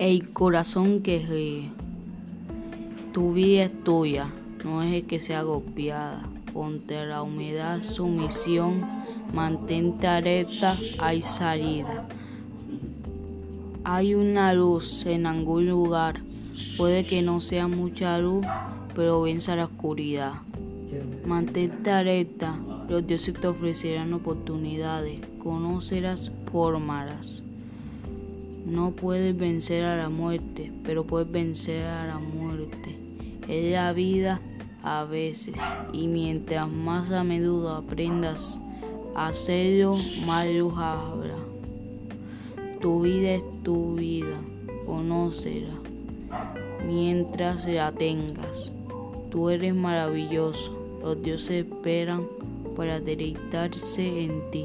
El corazón que ríe. Tu vida es tuya, no es el que sea golpeada. Contra la humedad, sumisión, mantente alerta, hay salida. Hay una luz en algún lugar, puede que no sea mucha luz, pero vence la oscuridad. Mantente alerta, los dioses te ofrecerán oportunidades, conocerás, formarás. No puedes vencer a la muerte, pero puedes vencer a la muerte. Es la vida a veces, y mientras más a menudo aprendas a hacerlo, más luz habrá. Tu vida es tu vida, conócela mientras la tengas. Tú eres maravilloso, los dioses esperan para deleitarse en ti.